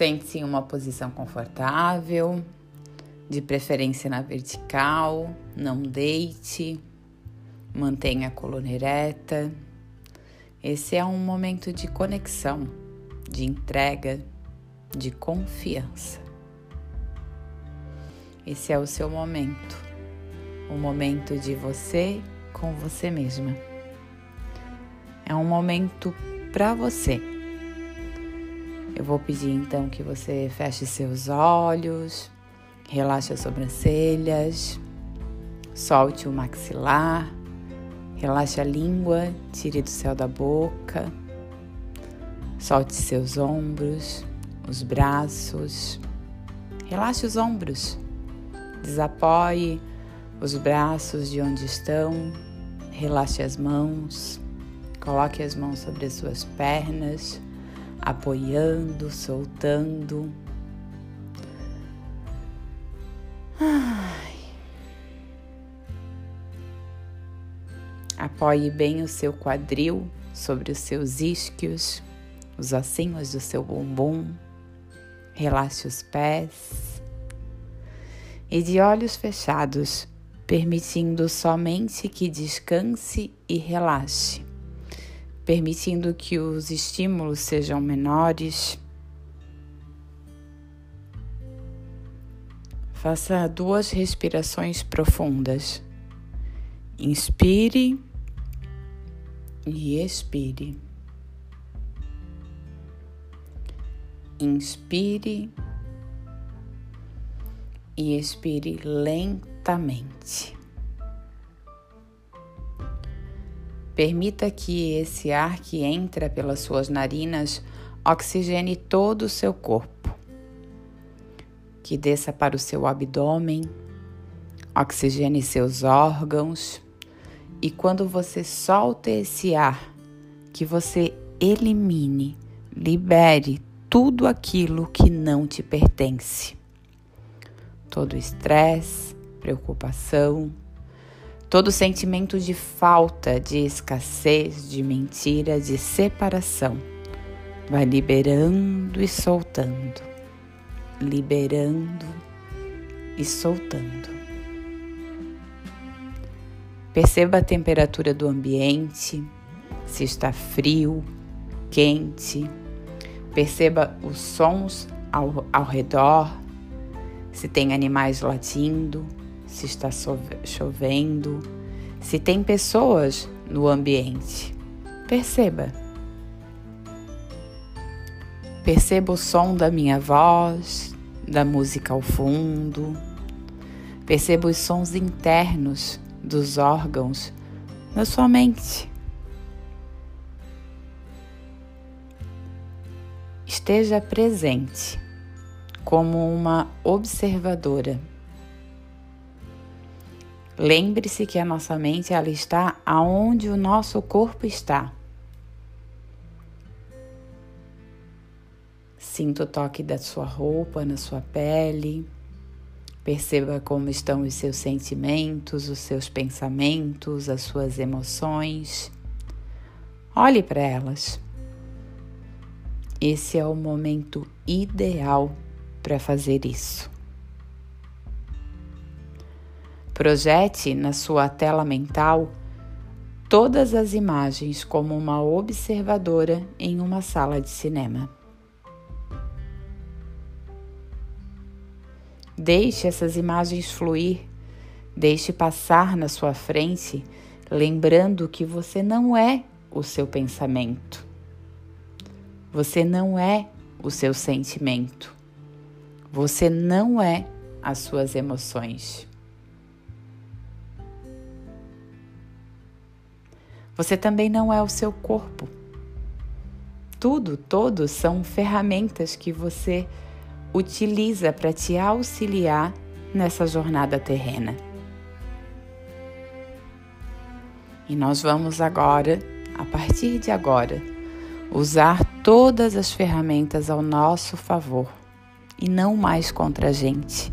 Sente-se em uma posição confortável, de preferência na vertical, não deite, mantenha a coluna ereta. Esse é um momento de conexão, de entrega, de confiança. Esse é o seu momento, o momento de você com você mesma. É um momento para você. Eu vou pedir então que você feche seus olhos, relaxe as sobrancelhas, solte o maxilar, relaxe a língua, tire do céu da boca, solte seus ombros, os braços, relaxe os ombros, desapoie os braços de onde estão, relaxe as mãos, coloque as mãos sobre as suas pernas apoiando, soltando. Ai. Apoie bem o seu quadril sobre os seus isquios, os ossinhos do seu bumbum. Relaxe os pés. E de olhos fechados, permitindo somente que descanse e relaxe permitindo que os estímulos sejam menores. Faça duas respirações profundas. Inspire e expire. Inspire e expire lentamente. Permita que esse ar que entra pelas suas narinas oxigene todo o seu corpo, que desça para o seu abdômen, oxigene seus órgãos e quando você solta esse ar, que você elimine, libere tudo aquilo que não te pertence. Todo estresse, preocupação, todo sentimento de falta, de escassez, de mentira, de separação. Vai liberando e soltando, liberando e soltando. Perceba a temperatura do ambiente, se está frio, quente. Perceba os sons ao, ao redor, se tem animais latindo se está chovendo, se tem pessoas no ambiente. Perceba. Perceba o som da minha voz, da música ao fundo. Perceba os sons internos dos órgãos na sua mente. Esteja presente como uma observadora Lembre-se que a nossa mente ela está aonde o nosso corpo está. Sinta o toque da sua roupa na sua pele. Perceba como estão os seus sentimentos, os seus pensamentos, as suas emoções. Olhe para elas. Esse é o momento ideal para fazer isso. Projete na sua tela mental todas as imagens como uma observadora em uma sala de cinema. Deixe essas imagens fluir, deixe passar na sua frente, lembrando que você não é o seu pensamento. Você não é o seu sentimento. Você não é as suas emoções. Você também não é o seu corpo. Tudo, todos são ferramentas que você utiliza para te auxiliar nessa jornada terrena. E nós vamos agora, a partir de agora, usar todas as ferramentas ao nosso favor e não mais contra a gente,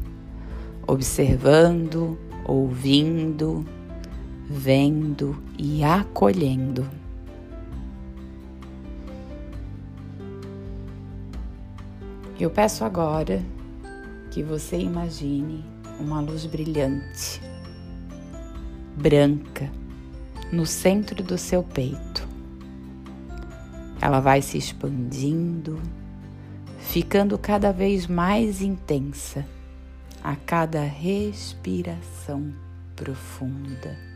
observando, ouvindo, vendo e acolhendo. Eu peço agora que você imagine uma luz brilhante, branca, no centro do seu peito. Ela vai se expandindo, ficando cada vez mais intensa a cada respiração profunda.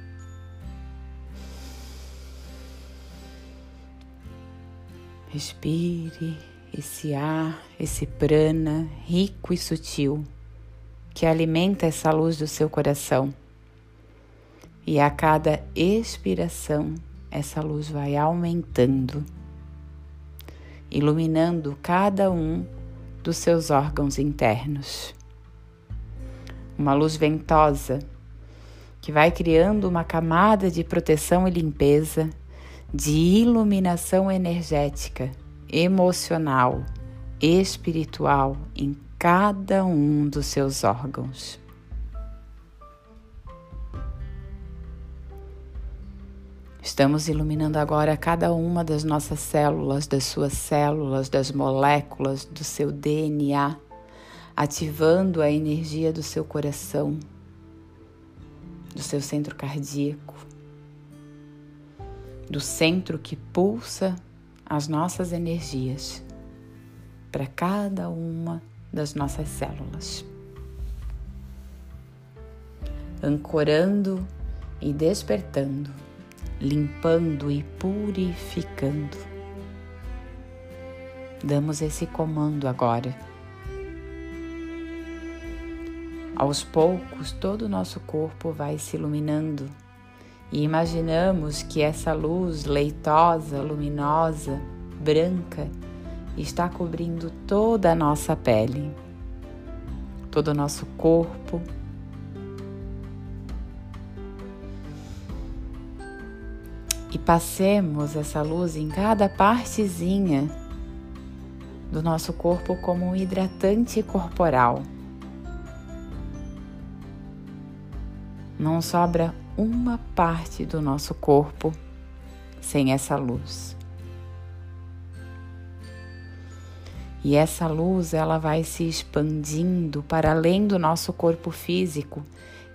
Respire esse ar, esse prana rico e sutil que alimenta essa luz do seu coração. E a cada expiração, essa luz vai aumentando, iluminando cada um dos seus órgãos internos. Uma luz ventosa que vai criando uma camada de proteção e limpeza, de iluminação energética emocional, espiritual em cada um dos seus órgãos. Estamos iluminando agora cada uma das nossas células, das suas células, das moléculas, do seu DNA, ativando a energia do seu coração, do seu centro cardíaco, do centro que pulsa as nossas energias para cada uma das nossas células, ancorando e despertando, limpando e purificando. Damos esse comando agora. Aos poucos, todo o nosso corpo vai se iluminando e imaginamos que essa luz leitosa, luminosa, branca, está cobrindo toda a nossa pele, todo o nosso corpo. E passemos essa luz em cada partezinha do nosso corpo como um hidratante corporal. Não sobra uma parte do nosso corpo sem essa luz. E essa luz ela vai se expandindo para além do nosso corpo físico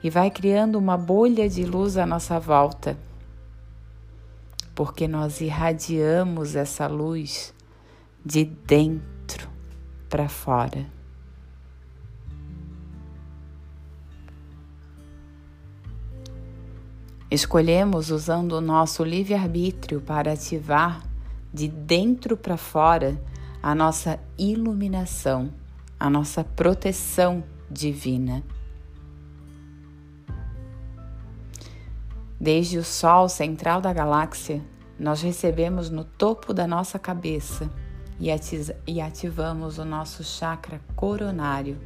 e vai criando uma bolha de luz à nossa volta. Porque nós irradiamos essa luz de dentro para fora. Escolhemos usando o nosso livre-arbítrio para ativar de dentro para fora a nossa iluminação, a nossa proteção divina. Desde o Sol central da galáxia, nós recebemos no topo da nossa cabeça e ativamos o nosso chakra coronário.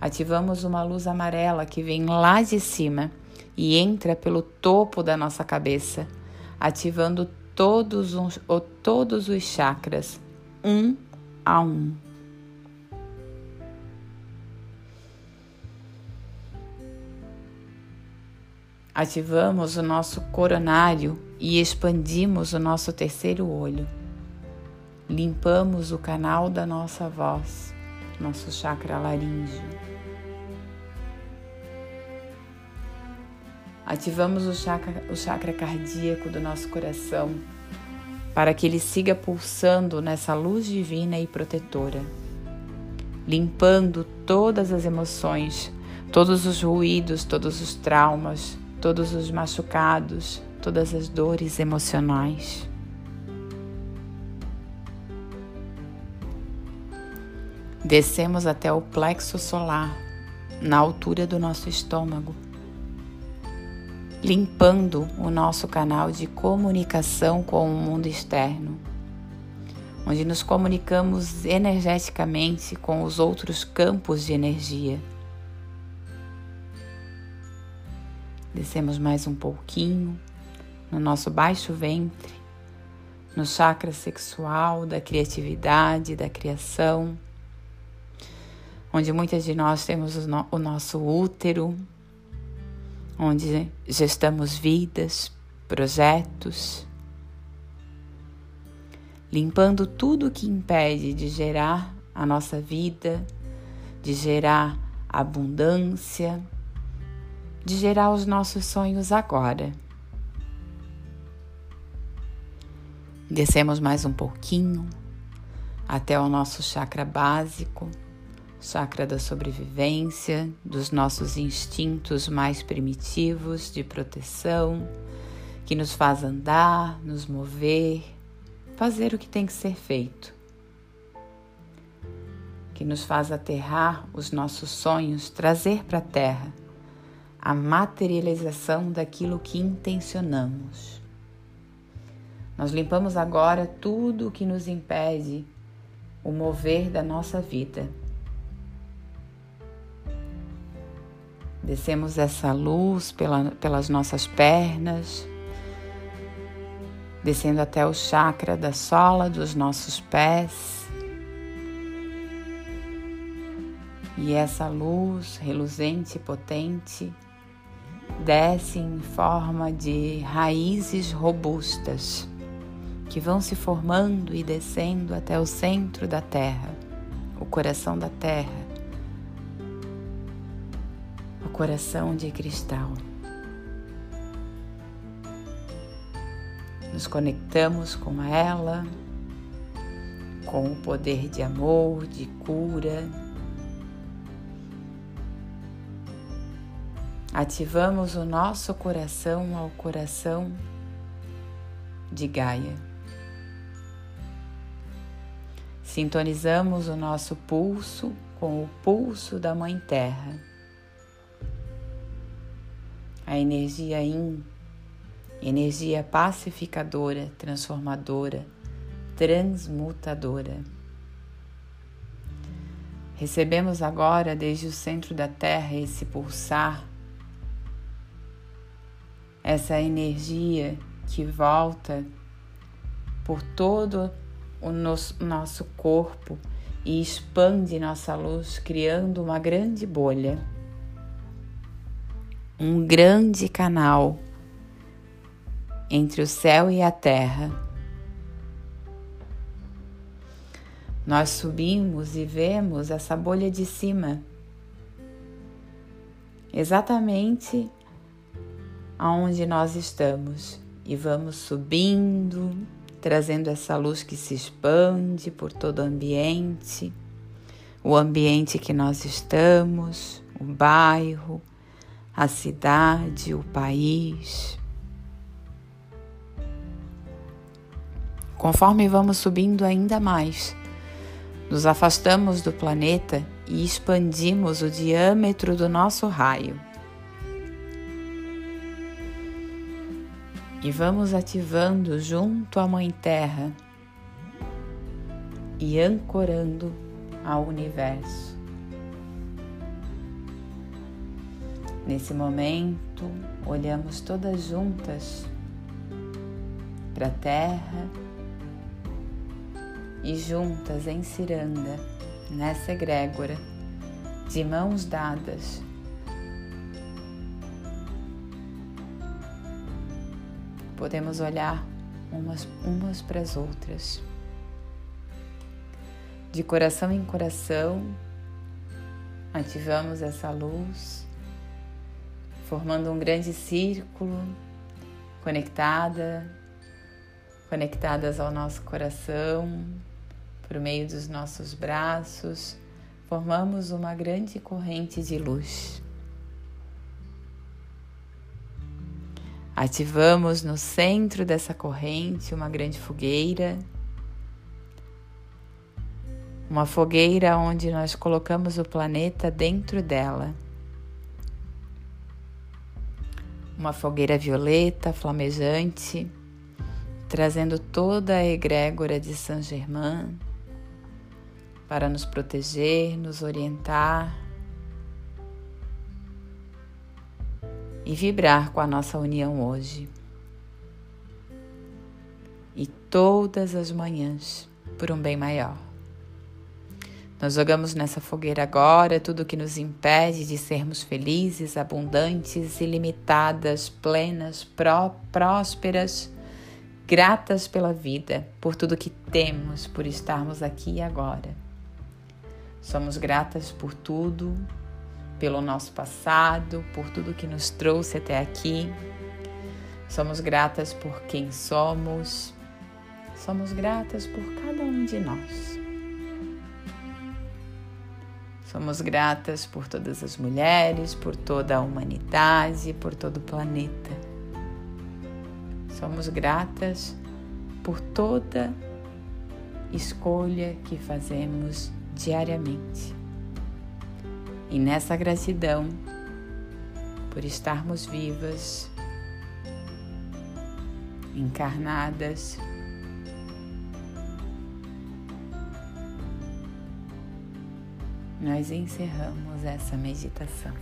Ativamos uma luz amarela que vem lá de cima e entra pelo topo da nossa cabeça, ativando todos os, todos os chakras, um a um. Ativamos o nosso coronário e expandimos o nosso terceiro olho. Limpamos o canal da nossa voz, nosso chakra laríngeo. Ativamos o chakra, o chakra cardíaco do nosso coração para que ele siga pulsando nessa luz divina e protetora, limpando todas as emoções, todos os ruídos, todos os traumas, todos os machucados, todas as dores emocionais. Descemos até o plexo solar, na altura do nosso estômago limpando o nosso canal de comunicação com o mundo externo, onde nos comunicamos energeticamente com os outros campos de energia. Descemos mais um pouquinho no nosso baixo ventre, no chakra sexual da criatividade, da criação, onde muitas de nós temos o, no o nosso útero onde gestamos vidas, projetos, limpando tudo que impede de gerar a nossa vida, de gerar abundância, de gerar os nossos sonhos agora. Descemos mais um pouquinho até o nosso chakra básico, chakra da sobrevivência, dos nossos instintos mais primitivos de proteção, que nos faz andar, nos mover, fazer o que tem que ser feito, que nos faz aterrar os nossos sonhos, trazer para a terra a materialização daquilo que intencionamos. Nós limpamos agora tudo o que nos impede o mover da nossa vida. Descemos essa luz pela, pelas nossas pernas, descendo até o chakra da sola dos nossos pés. E essa luz reluzente e potente desce em forma de raízes robustas que vão se formando e descendo até o centro da Terra, o coração da Terra, coração de cristal. Nos conectamos com ela, com o poder de amor, de cura. Ativamos o nosso coração ao coração de Gaia. Sintonizamos o nosso pulso com o pulso da Mãe Terra. A energia Yin, energia pacificadora, transformadora, transmutadora. Recebemos agora desde o centro da Terra esse pulsar, essa energia que volta por todo o nosso, nosso corpo e expande nossa luz, criando uma grande bolha, um grande canal entre o céu e a terra. Nós subimos e vemos essa bolha de cima, exatamente aonde nós estamos, e vamos subindo trazendo essa luz que se expande por todo o ambiente, o ambiente que nós estamos, o bairro, a cidade, o país. Conforme vamos subindo ainda mais, nos afastamos do planeta e expandimos o diâmetro do nosso raio. e vamos ativando junto à Mãe Terra e ancorando ao universo. Nesse momento, olhamos todas juntas para a Terra e juntas em ciranda, nessa egrégora, de mãos dadas podemos olhar umas, umas para as outras. De coração em coração, ativamos essa luz, formando um grande círculo, conectada, conectadas ao nosso coração, por meio dos nossos braços, formamos uma grande corrente de luz. Ativamos no centro dessa corrente uma grande fogueira, uma fogueira onde nós colocamos o planeta dentro dela. Uma fogueira violeta, flamejante, trazendo toda a egrégora de Saint Germain para nos proteger, nos orientar e vibrar com a nossa união hoje. E todas as manhãs por um bem maior. Nós jogamos nessa fogueira agora tudo que nos impede de sermos felizes, abundantes, ilimitadas, plenas, pró prósperas, gratas pela vida, por tudo que temos, por estarmos aqui agora. Somos gratas por tudo, pelo nosso passado, por tudo que nos trouxe até aqui. Somos gratas por quem somos. Somos gratas por cada um de nós. Somos gratas por todas as mulheres, por toda a humanidade, por todo o planeta. Somos gratas por toda escolha que fazemos diariamente. E nessa gratidão, por estarmos vivas, encarnadas, nós encerramos essa meditação.